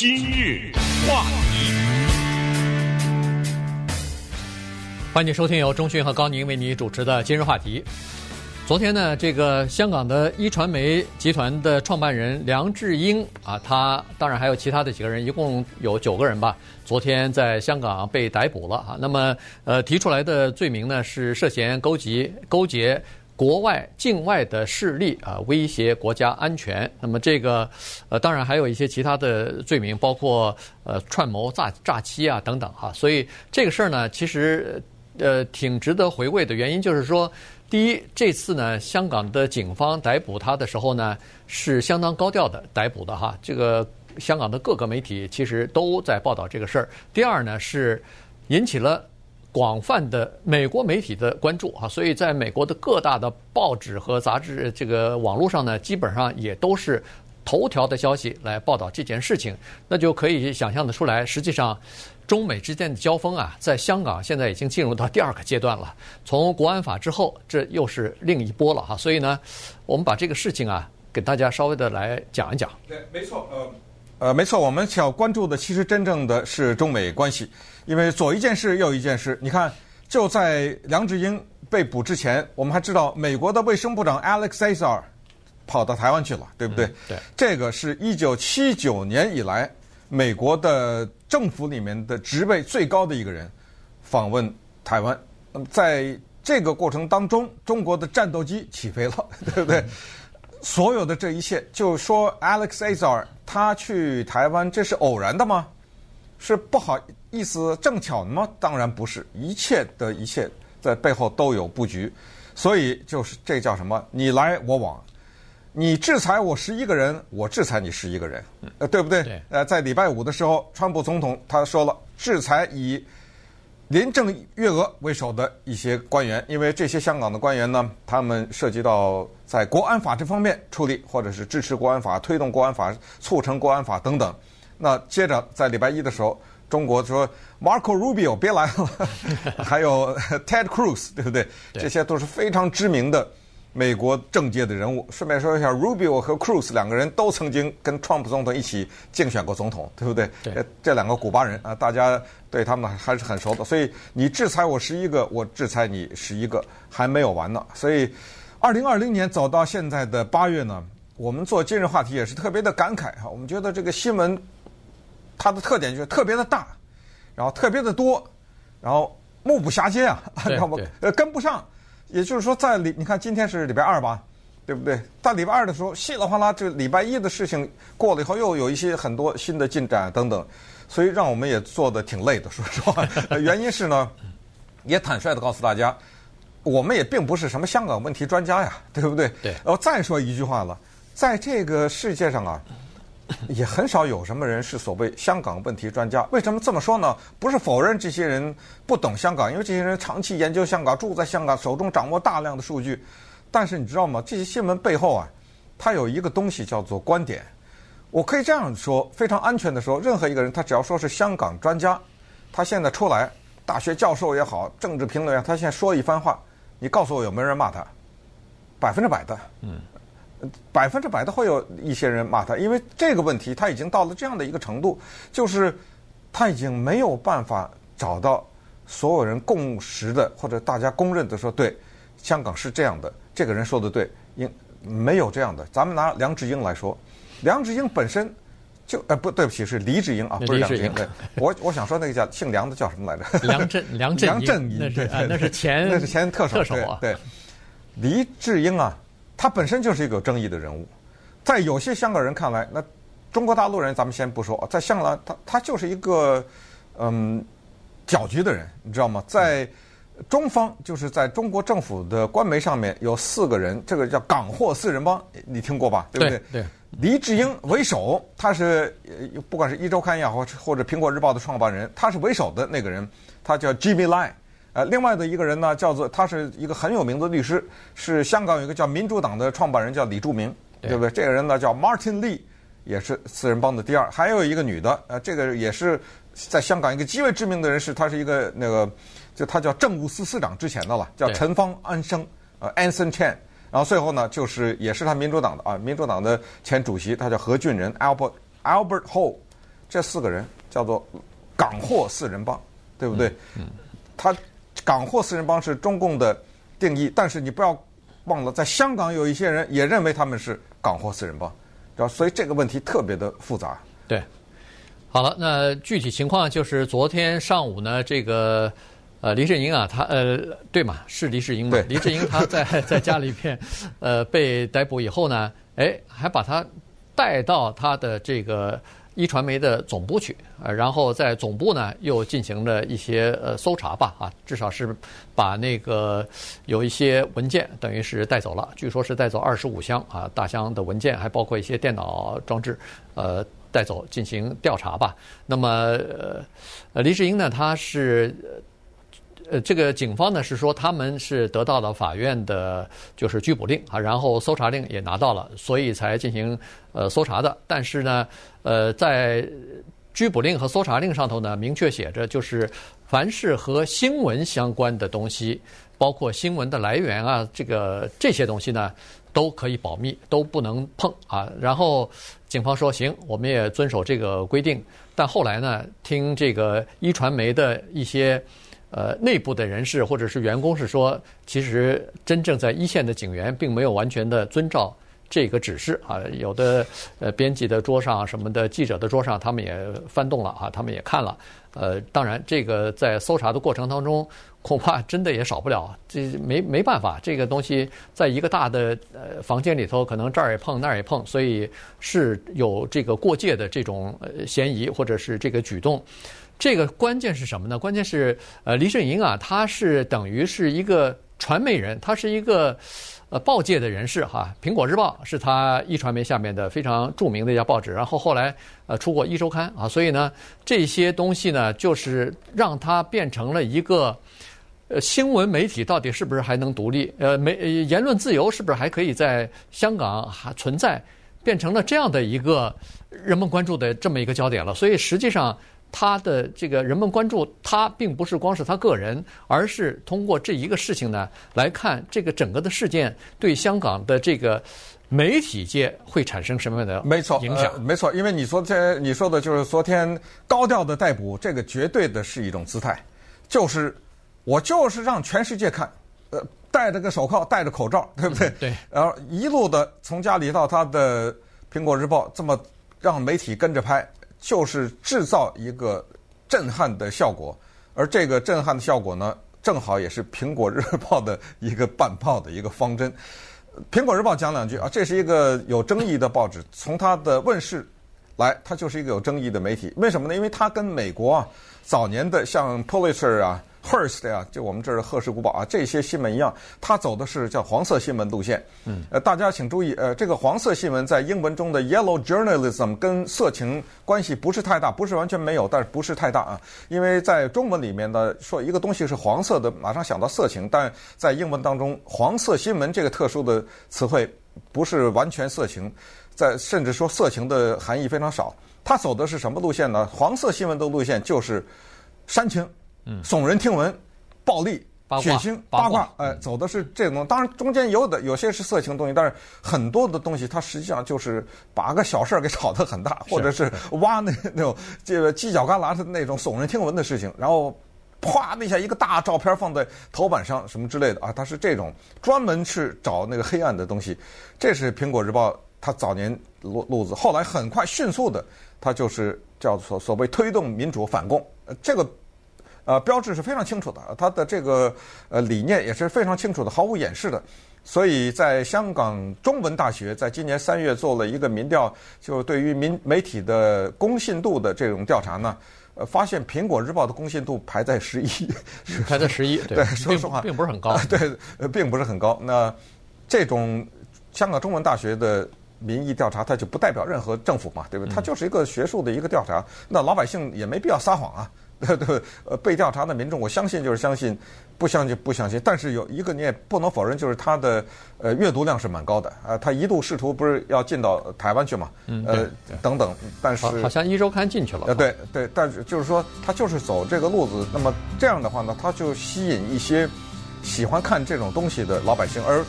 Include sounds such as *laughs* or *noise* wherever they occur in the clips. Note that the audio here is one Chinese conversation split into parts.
今日话题，欢迎收听由钟讯和高宁为你主持的今日话题。昨天呢，这个香港的一传媒集团的创办人梁智英啊，他当然还有其他的几个人，一共有九个人吧。昨天在香港被逮捕了啊。那么呃，提出来的罪名呢是涉嫌勾结勾结。国外境外的势力啊，威胁国家安全。那么这个，呃，当然还有一些其他的罪名，包括呃串谋诈诈欺啊等等哈。所以这个事儿呢，其实呃挺值得回味的。原因就是说，第一，这次呢，香港的警方逮捕他的时候呢，是相当高调的逮捕的哈。这个香港的各个媒体其实都在报道这个事儿。第二呢，是引起了。广泛的美国媒体的关注啊，所以在美国的各大的报纸和杂志，这个网络上呢，基本上也都是头条的消息来报道这件事情。那就可以想象得出来，实际上中美之间的交锋啊，在香港现在已经进入到第二个阶段了。从国安法之后，这又是另一波了哈。所以呢，我们把这个事情啊，给大家稍微的来讲一讲。对，没错，呃，呃，没错，我们想关注的其实真正的是中美关系。因为左一件事右一件事，你看，就在梁志英被捕之前，我们还知道美国的卫生部长 Alex Azar 跑到台湾去了，对不对？嗯、对，这个是一九七九年以来美国的政府里面的职位最高的一个人访问台湾。那么在这个过程当中，中国的战斗机起飞了，对不对？嗯、所有的这一切，就说 Alex Azar 他去台湾，这是偶然的吗？是不好意思，正巧吗？当然不是，一切的一切在背后都有布局，所以就是这叫什么？你来我往，你制裁我十一个人，我制裁你十一个人，呃，对不对？对。呃，在礼拜五的时候，川普总统他说了，制裁以林郑月娥为首的一些官员，因为这些香港的官员呢，他们涉及到在国安法这方面处理，或者是支持国安法、推动国安法、促成国安法等等。那接着在礼拜一的时候，中国说 Marco Rubio 别来了，*laughs* 还有 Ted Cruz，对不对？这些都是非常知名的美国政界的人物。顺便说一下，Rubio 和 Cruz 两个人都曾经跟 Trump 总统一起竞选过总统，对不对？对。这这两个古巴人啊，大家对他们还是很熟的。所以你制裁我十一个，我制裁你十一个，还没有完呢。所以，二零二零年走到现在的八月呢，我们做今日话题也是特别的感慨哈。我们觉得这个新闻。它的特点就是特别的大，然后特别的多，然后目不暇接啊，知道吗？呃，跟不上。也就是说，在礼，你看今天是礼拜二吧，对不对？在礼拜二的时候，稀里哗啦，这礼拜一的事情过了以后，又有一些很多新的进展等等，所以让我们也做的挺累的，说实话。*laughs* 原因是呢，也坦率的告诉大家，我们也并不是什么香港问题专家呀，对不对？对。然后再说一句话了，在这个世界上啊。*laughs* 也很少有什么人是所谓香港问题专家。为什么这么说呢？不是否认这些人不懂香港，因为这些人长期研究香港，住在香港，手中掌握大量的数据。但是你知道吗？这些新闻背后啊，它有一个东西叫做观点。我可以这样说，非常安全的说，任何一个人，他只要说是香港专家，他现在出来，大学教授也好，政治评论员，他现在说一番话，你告诉我有没有人骂他？百分之百的。嗯。百分之百的会有一些人骂他，因为这个问题他已经到了这样的一个程度，就是他已经没有办法找到所有人共识的或者大家公认的说，对，香港是这样的，这个人说的对，应没有这样的。咱们拿梁智英来说，梁智英本身就呃不对不起是黎智英啊，不是梁智英。对，我我想说那个叫姓梁的叫什么来着？梁振 *laughs* 梁振梁振英，那是那是前那是前特首特首啊，对，黎智英啊。他本身就是一个有争议的人物，在有些香港人看来，那中国大陆人咱们先不说，在香港他他就是一个嗯搅局的人，你知道吗？在中方，就是在中国政府的官媒上面有四个人，这个叫港货四人帮，你听过吧？对不对？对。黎智英为首，他是不管是一周刊也好，或者苹果日报的创办人，他是为首的那个人，他叫 Jimmy Lai。呃，另外的一个人呢，叫做他是一个很有名的律师，是香港有一个叫民主党的创办人，叫李柱铭，对，对不对？这个人呢叫 Martin Lee，也是四人帮的第二。还有一个女的，呃，这个也是在香港一个极为知名的人士，他是一个那个，就他叫政务司司长之前的了，叫陈方安生，呃，Anson Chan。然后最后呢，就是也是他民主党的啊，民主党的前主席，他叫何俊仁，Albert Albert Ho。这四个人叫做港货四人帮，对不对？嗯，嗯他港货四人帮是中共的定义，但是你不要忘了，在香港有一些人也认为他们是港货四人帮？所以这个问题特别的复杂。对，好了，那具体情况就是昨天上午呢，这个。呃，黎智英啊，他呃，对嘛，是黎智英嘛？黎智英他在 *laughs* 在家里边，呃，被逮捕以后呢，哎，还把他带到他的这个一传媒的总部去，呃，然后在总部呢又进行了一些呃搜查吧，啊，至少是把那个有一些文件等于是带走了，据说是带走二十五箱啊大箱的文件，还包括一些电脑装置，呃，带走进行调查吧。那么呃，黎智英呢，他是。呃，这个警方呢是说他们是得到了法院的，就是拘捕令啊，然后搜查令也拿到了，所以才进行呃搜查的。但是呢，呃，在拘捕令和搜查令上头呢，明确写着，就是凡是和新闻相关的东西，包括新闻的来源啊，这个这些东西呢，都可以保密，都不能碰啊。然后警方说行，我们也遵守这个规定。但后来呢，听这个一传媒的一些。呃，内部的人士或者是员工是说，其实真正在一线的警员并没有完全的遵照这个指示啊。有的呃，编辑的桌上什么的，记者的桌上，他们也翻动了啊，他们也看了。呃，当然，这个在搜查的过程当中，恐怕真的也少不了。这没没办法，这个东西在一个大的呃房间里头，可能这儿也碰那儿也碰，所以是有这个过界的这种呃嫌疑或者是这个举动。这个关键是什么呢？关键是，呃，黎智英啊，他是等于是一个传媒人，他是一个呃报界的人士哈。苹果日报是他壹传媒下面的非常著名的一家报纸，然后后来呃出过壹周刊啊，所以呢，这些东西呢，就是让他变成了一个呃新闻媒体到底是不是还能独立？呃，媒言论自由是不是还可以在香港还存在？变成了这样的一个人们关注的这么一个焦点了。所以实际上。他的这个人们关注他，并不是光是他个人，而是通过这一个事情呢来看这个整个的事件对香港的这个媒体界会产生什么样的没错影响？没错，因为你说这你说的就是昨天高调的逮捕，这个绝对的是一种姿态，就是我就是让全世界看，呃，戴着个手铐，戴着口罩，对不对？对。然后一路的从家里到他的苹果日报，这么让媒体跟着拍。就是制造一个震撼的效果，而这个震撼的效果呢，正好也是《苹果日报》的一个办报的一个方针。《苹果日报》讲两句啊，这是一个有争议的报纸，从它的问世来，它就是一个有争议的媒体。为什么呢？因为它跟美国啊早年的像 Pulitzer 啊。Hearst 呀，就我们这儿的赫氏古堡啊，这些新闻一样，它走的是叫黄色新闻路线。嗯，呃，大家请注意，呃，这个黄色新闻在英文中的 Yellow Journalism 跟色情关系不是太大，不是完全没有，但是不是太大啊。因为在中文里面呢，说一个东西是黄色的，马上想到色情，但在英文当中，黄色新闻这个特殊的词汇不是完全色情，在甚至说色情的含义非常少。它走的是什么路线呢？黄色新闻的路线就是煽情。嗯，耸人听闻，暴力、血腥、八卦，哎，走的是这种。当然，中间有的有些是色情东西，但是很多的东西，它实际上就是把个小事儿给炒得很大，或者是挖那那种这个犄角旮旯的那种耸人听闻的事情，然后啪那下一个大照片放在头版上什么之类的啊，它是这种专门去找那个黑暗的东西。这是苹果日报它早年路路子，后来很快迅速的，它就是叫做所谓推动民主反共，这个。呃，标志是非常清楚的，它的这个呃理念也是非常清楚的，毫无掩饰的。所以在香港中文大学在今年三月做了一个民调，就对于民媒体的公信度的这种调查呢，呃，发现《苹果日报》的公信度排在十一，排在十一，*laughs* 对，说实话并，并不是很高，对，呃，并不是很高。那这种香港中文大学的民意调查，它就不代表任何政府嘛，对不对？它就是一个学术的一个调查，那老百姓也没必要撒谎啊。对对，呃，被调查的民众，我相信就是相信，不相信不相信。但是有一个你也不能否认，就是他的呃阅读量是蛮高的啊。他一度试图不是要进到台湾去嘛？嗯，呃，等等。但是好像一周刊进去了。呃，对对，但是就是说他就是走这个路子。那么这样的话呢，他就吸引一些喜欢看这种东西的老百姓，而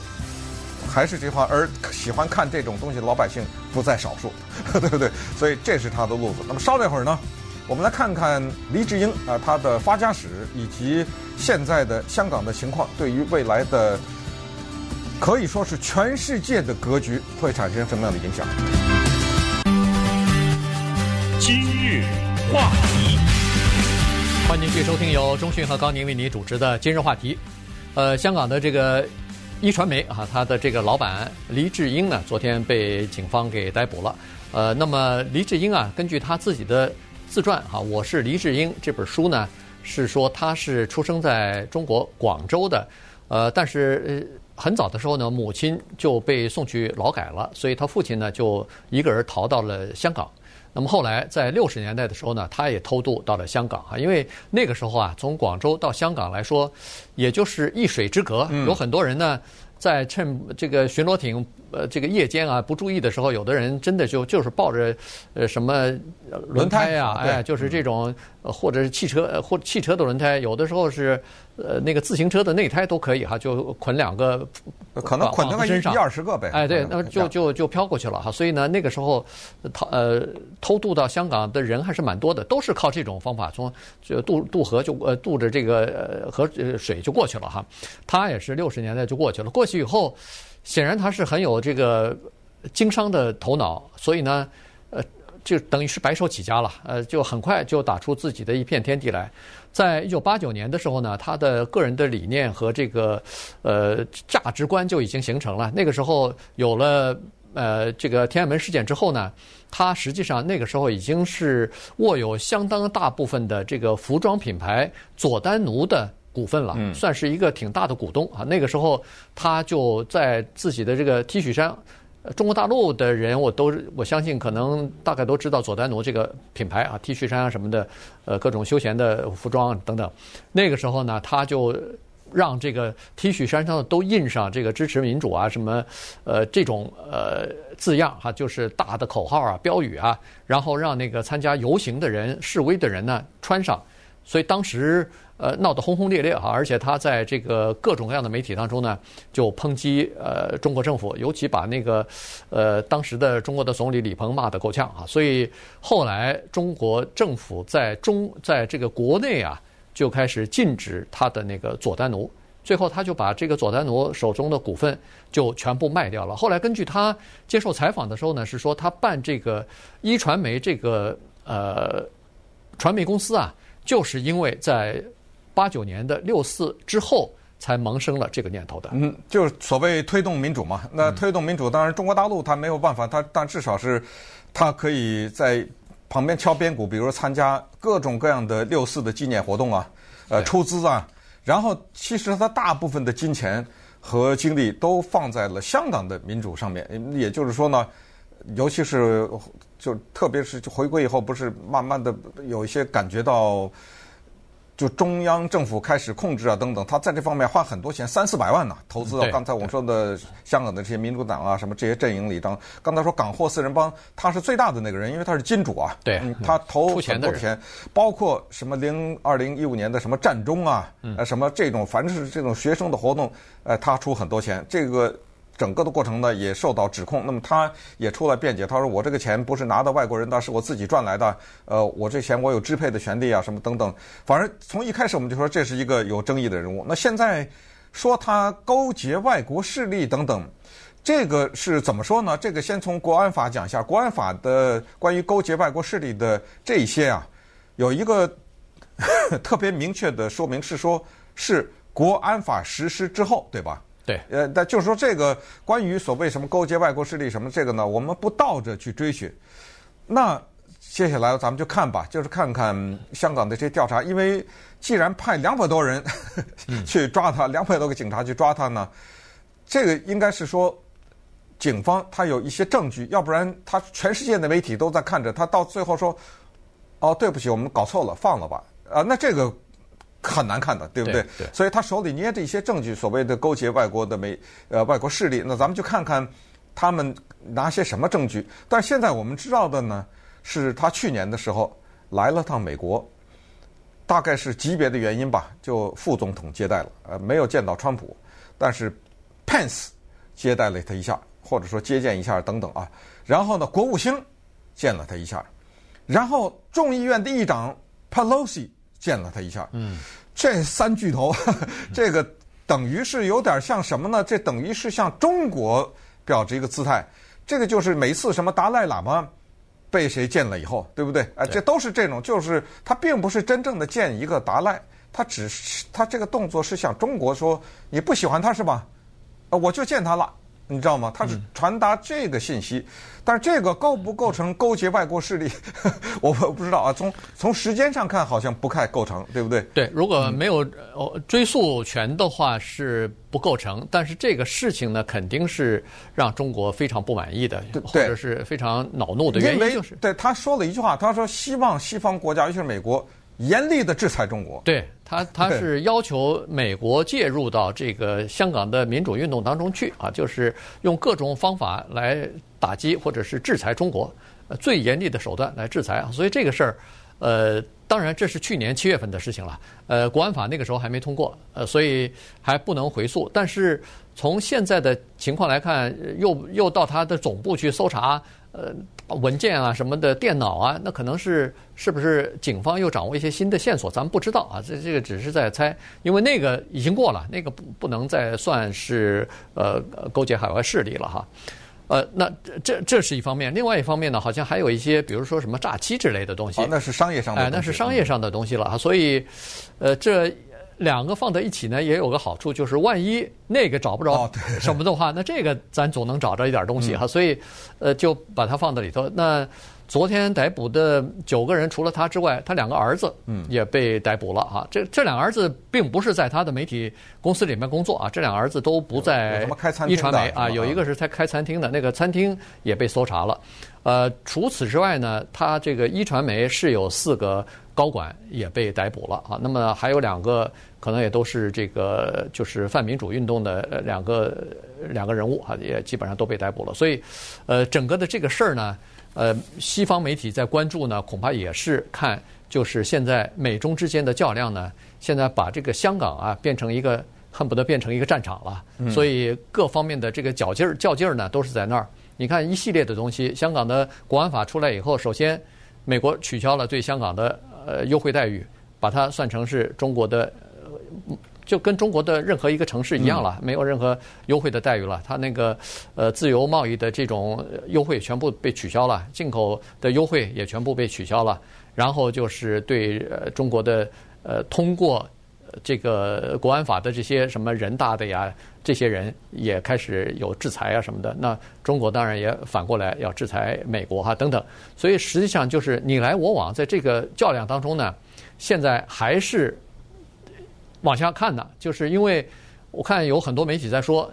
还是这句话，而喜欢看这种东西的老百姓不在少数，*laughs* 对不对？所以这是他的路子。那么稍等一会儿呢，我们来看看黎智英啊，他的发家史以及现在的香港的情况，对于未来的可以说是全世界的格局会产生什么样的影响？今日话题，欢迎继续收听由中讯和高宁为你主持的今日话题。呃，香港的这个。一传媒啊，他的这个老板黎智英呢，昨天被警方给逮捕了。呃，那么黎智英啊，根据他自己的自传哈，我是黎智英这本书呢，是说他是出生在中国广州的。呃，但是很早的时候呢，母亲就被送去劳改了，所以他父亲呢就一个人逃到了香港。那么后来在六十年代的时候呢，他也偷渡到了香港啊，因为那个时候啊，从广州到香港来说，也就是一水之隔，有很多人呢。在趁这个巡逻艇呃这个夜间啊不注意的时候，有的人真的就就是抱着呃什么轮胎啊，哎，就是这种或者是汽车或汽车的轮胎，有的时候是呃那个自行车的内胎都可以哈，就捆两个，可能捆在身上一二十个呗。哎，对，那么就就就飘过去了哈。所以呢，那个时候逃呃偷渡到香港的人还是蛮多的，都是靠这种方法从就渡渡河就呃渡着这个呃河水就过去了哈。他也是六十年代就过去了，过。去以后，显然他是很有这个经商的头脑，所以呢，呃，就等于是白手起家了，呃，就很快就打出自己的一片天地来。在一九八九年的时候呢，他的个人的理念和这个呃价值观就已经形成了。那个时候有了呃这个天安门事件之后呢，他实际上那个时候已经是握有相当大部分的这个服装品牌佐丹奴的。股份了，算是一个挺大的股东啊。那个时候，他就在自己的这个 T 恤衫，中国大陆的人我都我相信可能大概都知道佐丹奴这个品牌啊，T 恤衫啊什么的，呃，各种休闲的服装等等。那个时候呢，他就让这个 T 恤衫上都印上这个支持民主啊什么呃这种呃字样哈，就是大的口号啊标语啊，然后让那个参加游行的人示威的人呢穿上。所以当时。呃，闹得轰轰烈烈哈，而且他在这个各种各样的媒体当中呢，就抨击呃中国政府，尤其把那个呃当时的中国的总理李鹏骂得够呛啊。所以后来中国政府在中在这个国内啊，就开始禁止他的那个佐丹奴，最后他就把这个佐丹奴手中的股份就全部卖掉了。后来根据他接受采访的时候呢，是说他办这个一传媒这个呃传媒公司啊，就是因为在八九年的六四之后，才萌生了这个念头的。嗯，就是所谓推动民主嘛。那推动民主，当然中国大陆它没有办法，它但至少是，它可以在旁边敲边鼓，比如说参加各种各样的六四的纪念活动啊，呃，出资啊。然后其实它大部分的金钱和精力都放在了香港的民主上面。也就是说呢，尤其是就特别是回归以后，不是慢慢的有一些感觉到。就中央政府开始控制啊，等等，他在这方面花很多钱，三四百万呢，投资到刚才我们说的香港的这些民主党啊，什么这些阵营里当。刚才说港货四人帮，他是最大的那个人，因为他是金主啊，对，他投很多钱，包括什么零二零一五年的什么战中啊，呃，什么这种，凡是这种学生的活动，呃，他出很多钱，这个。整个的过程呢，也受到指控。那么他也出来辩解，他说：“我这个钱不是拿的外国人的，是我自己赚来的。呃，我这钱我有支配的权利啊，什么等等。反正从一开始我们就说这是一个有争议的人物。那现在说他勾结外国势力等等，这个是怎么说呢？这个先从国安法讲一下。国安法的关于勾结外国势力的这些啊，有一个 *laughs* 特别明确的说明，是说是国安法实施之后，对吧？”对，呃，但就是说，这个关于所谓什么勾结外国势力什么这个呢，我们不倒着去追寻。那接下来咱们就看吧，就是看看香港的这些调查，因为既然派两百多人 *laughs* 去抓他，两百多个警察去抓他呢，这个应该是说警方他有一些证据，要不然他全世界的媒体都在看着他，到最后说，哦，对不起，我们搞错了，放了吧。啊，那这个。很难看的，对不对？对，对。所以他手里捏着一些证据，所谓的勾结外国的美呃外国势力。那咱们就看看他们拿些什么证据。但是现在我们知道的呢，是他去年的时候来了趟美国，大概是级别的原因吧，就副总统接待了，呃，没有见到川普。但是 Pence 接待了他一下，或者说接见一下等等啊。然后呢，国务卿见了他一下，然后众议院的议长 Pelosi 见了他一下。嗯，这三巨头，呵呵 *laughs* 这个等于是有点像什么呢？这等于是向中国表示一个姿态。这个就是每次什么达赖喇嘛被谁见了以后，对不对？哎，这都是这种，就是他并不是真正的见一个达赖，他只是他这个动作是向中国说，你不喜欢他是吧？啊，我就见他了。你知道吗？他是传达这个信息，嗯、但是这个构不构成勾结外国势力，我 *laughs* 我不知道啊。从从时间上看，好像不太构成，对不对？对，如果没有追溯权的话是不构成，但是这个事情呢，肯定是让中国非常不满意的，对或者是非常恼怒的原因，就是对他说了一句话，他说希望西方国家，尤其是美国。严厉的制裁中国，对他，他是要求美国介入到这个香港的民主运动当中去啊，就是用各种方法来打击或者是制裁中国，最严厉的手段来制裁啊。所以这个事儿，呃，当然这是去年七月份的事情了，呃，国安法那个时候还没通过，呃，所以还不能回溯。但是从现在的情况来看，又又到他的总部去搜查。呃，文件啊什么的，电脑啊，那可能是是不是警方又掌握一些新的线索？咱们不知道啊，这这个只是在猜，因为那个已经过了，那个不不能再算是呃勾结海外势力了哈。呃，那这这是一方面，另外一方面呢，好像还有一些，比如说什么诈欺之类的东西。哦，那是商业上的。哎，那是商业上的东西了哈，所以，呃，这。两个放在一起呢，也有个好处，就是万一那个找不着什么的话，那这个咱总能找着一点东西哈。所以，呃，就把它放在里头。那昨天逮捕的九个人，除了他之外，他两个儿子也被逮捕了哈。这这两个儿子并不是在他的媒体公司里面工作啊，这两个儿子都不在一传媒啊。有一个是在开餐厅的，那个餐厅也被搜查了。呃，除此之外呢，他这个一传媒是有四个高管也被逮捕了啊。那么还有两个。可能也都是这个，就是泛民主运动的两个两个人物啊，也基本上都被逮捕了。所以，呃，整个的这个事儿呢，呃，西方媒体在关注呢，恐怕也是看，就是现在美中之间的较量呢，现在把这个香港啊变成一个恨不得变成一个战场了。所以各方面的这个较劲儿较劲儿呢，都是在那儿。你看一系列的东西，香港的国安法出来以后，首先美国取消了对香港的呃优惠待遇，把它算成是中国的。就跟中国的任何一个城市一样了，没有任何优惠的待遇了。它那个呃自由贸易的这种优惠全部被取消了，进口的优惠也全部被取消了。然后就是对呃中国的呃通过这个国安法的这些什么人大的呀，这些人也开始有制裁啊什么的。那中国当然也反过来要制裁美国哈等等。所以实际上就是你来我往，在这个较量当中呢，现在还是。往下看呢，就是因为我看有很多媒体在说，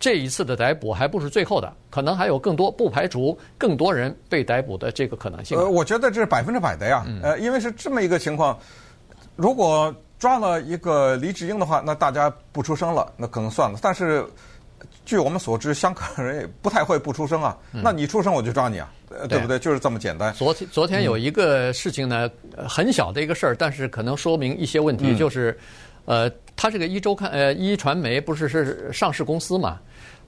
这一次的逮捕还不是最后的，可能还有更多，不排除更多人被逮捕的这个可能性。呃，我觉得这是百分之百的呀。呃，因为是这么一个情况，如果抓了一个黎智英的话，那大家不出声了，那可能算了。但是据我们所知，香港人也不太会不出声啊。那你出声，我就抓你啊，对不对？就是这么简单。昨天昨天有一个事情呢，很小的一个事儿，但是可能说明一些问题，就是。呃，他这个一周刊呃一传媒不是是上市公司嘛？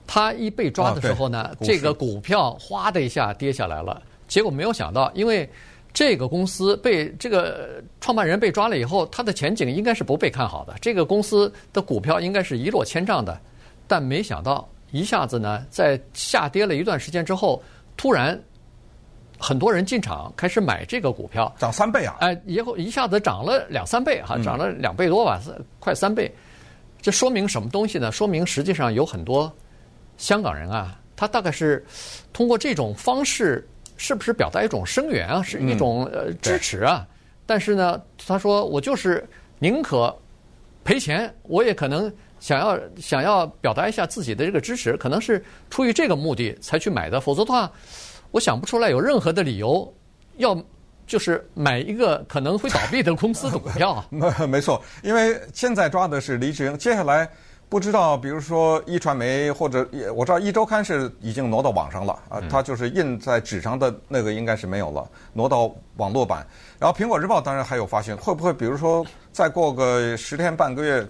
他一被抓的时候呢，这个股票哗的一下跌下来了。结果没有想到，因为这个公司被这个创办人被抓了以后，他的前景应该是不被看好的。这个公司的股票应该是一落千丈的。但没想到一下子呢，在下跌了一段时间之后，突然。很多人进场开始买这个股票，涨三倍啊！哎，以后一下子涨了两三倍哈，涨了两倍多吧，快三倍。这说明什么东西呢？说明实际上有很多香港人啊，他大概是通过这种方式，是不是表达一种声援啊，是一种呃支持啊？但是呢，他说我就是宁可赔钱，我也可能想要想要表达一下自己的这个支持，可能是出于这个目的才去买的，否则的话。我想不出来有任何的理由，要就是买一个可能会倒闭的公司的股票啊。*laughs* 没没错，因为现在抓的是黎智英，接下来不知道，比如说一传媒或者我知道一周刊是已经挪到网上了啊，它就是印在纸上的那个应该是没有了，挪到网络版。然后苹果日报当然还有发行，会不会比如说再过个十天半个月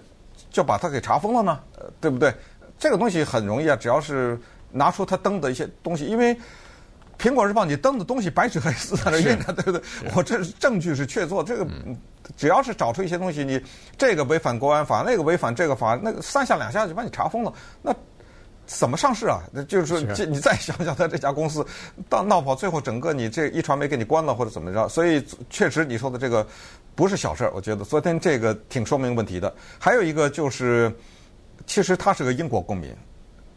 就把它给查封了呢？对不对？这个东西很容易啊，只要是拿出它登的一些东西，因为。苹果日报，你登的东西白纸黑字在那印着，对不对？我这证据是确凿，这个只要是找出一些东西，你这个违反国安法，那个违反这个法，那个三下两下就把你查封了，那怎么上市啊？那就是说，这你再想想，他这家公司到闹跑，最后整个你这一传媒给你关了或者怎么着？所以确实你说的这个不是小事儿，我觉得昨天这个挺说明问题的。还有一个就是，其实他是个英国公民，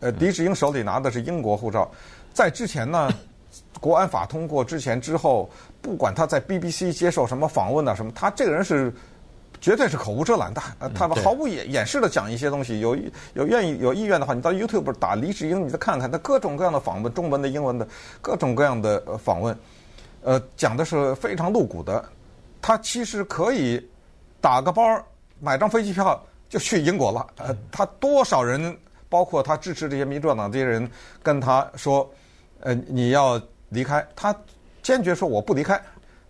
呃，狄志英手里拿的是英国护照，在之前呢。国安法通过之前之后，不管他在 BBC 接受什么访问啊什么，他这个人是绝对是口无遮拦的，呃，他毫不掩掩饰的讲一些东西。有有愿意有意愿的话，你到 YouTube 打黎智英，你再看看他各种各样的访问，中文的、英文的，各种各样的访问，呃，讲的是非常露骨的。他其实可以打个包，买张飞机票就去英国了。呃，他多少人，包括他支持这些民主党这些人，跟他说，呃，你要。离开，他坚决说我不离开，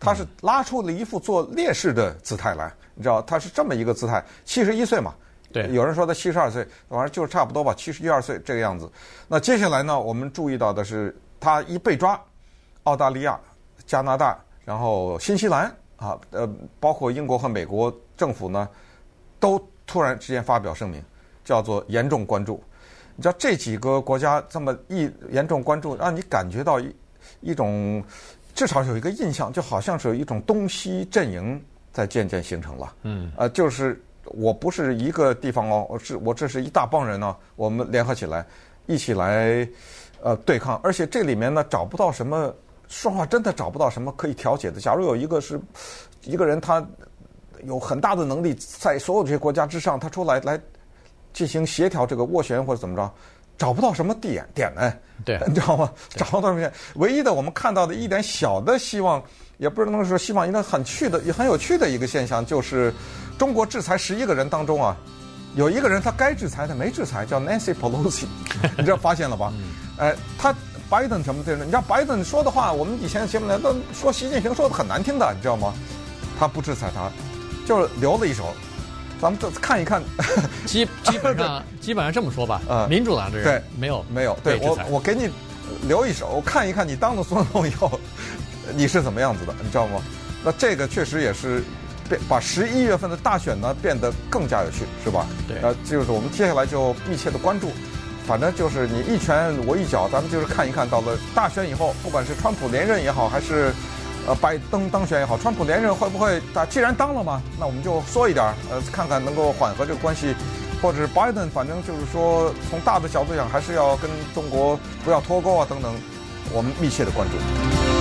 他是拉出了一副做烈士的姿态来，你知道，他是这么一个姿态，七十一岁嘛，对，有人说他七十二岁，反正就是差不多吧，七十一二岁这个样子。那接下来呢，我们注意到的是，他一被抓，澳大利亚、加拿大，然后新西兰啊，呃，包括英国和美国政府呢，都突然之间发表声明，叫做严重关注。你知道这几个国家这么一严重关注，让你感觉到一。一种至少有一个印象，就好像是有一种东西阵营在渐渐形成了。嗯，呃，就是我不是一个地方哦，我是我这是一大帮人呢，我们联合起来一起来呃对抗，而且这里面呢找不到什么说话，真的找不到什么可以调解的。假如有一个是一个人，他有很大的能力，在所有这些国家之上，他出来来进行协调这个斡旋或者怎么着。找不到什么点点呢？对，*laughs* 你知道吗？找不到什么点。唯一的我们看到的一点小的希望，也不是能说希望，应该很趣的，也很有趣的一个现象，就是中国制裁十一个人当中啊，有一个人他该制裁的没制裁，叫 Nancy Pelosi，*laughs* 你知道发现了吧？哎，他拜登什么的？你知道拜登说的话，我们以前节目里都说习近平说的很难听的，你知道吗？他不制裁他，就是留了一手。咱们这看一看，基基本上 *laughs* 基本上这么说吧，呃，民主党的人对没有没有，对我我给你留一手，我看一看你当了总统以后 *laughs* 你是怎么样子的，你知道吗？那这个确实也是变把十一月份的大选呢变得更加有趣，是吧？对，呃，就是我们接下来就密切的关注，反正就是你一拳我一脚，咱们就是看一看到了大选以后，不管是川普连任也好，还是。呃，拜登当选也好，川普连任会不会？他既然当了嘛，那我们就缩一点儿，呃，看看能够缓和这个关系，或者是拜登，反正就是说，从大的角度讲，还是要跟中国不要脱钩啊，等等，我们密切的关注。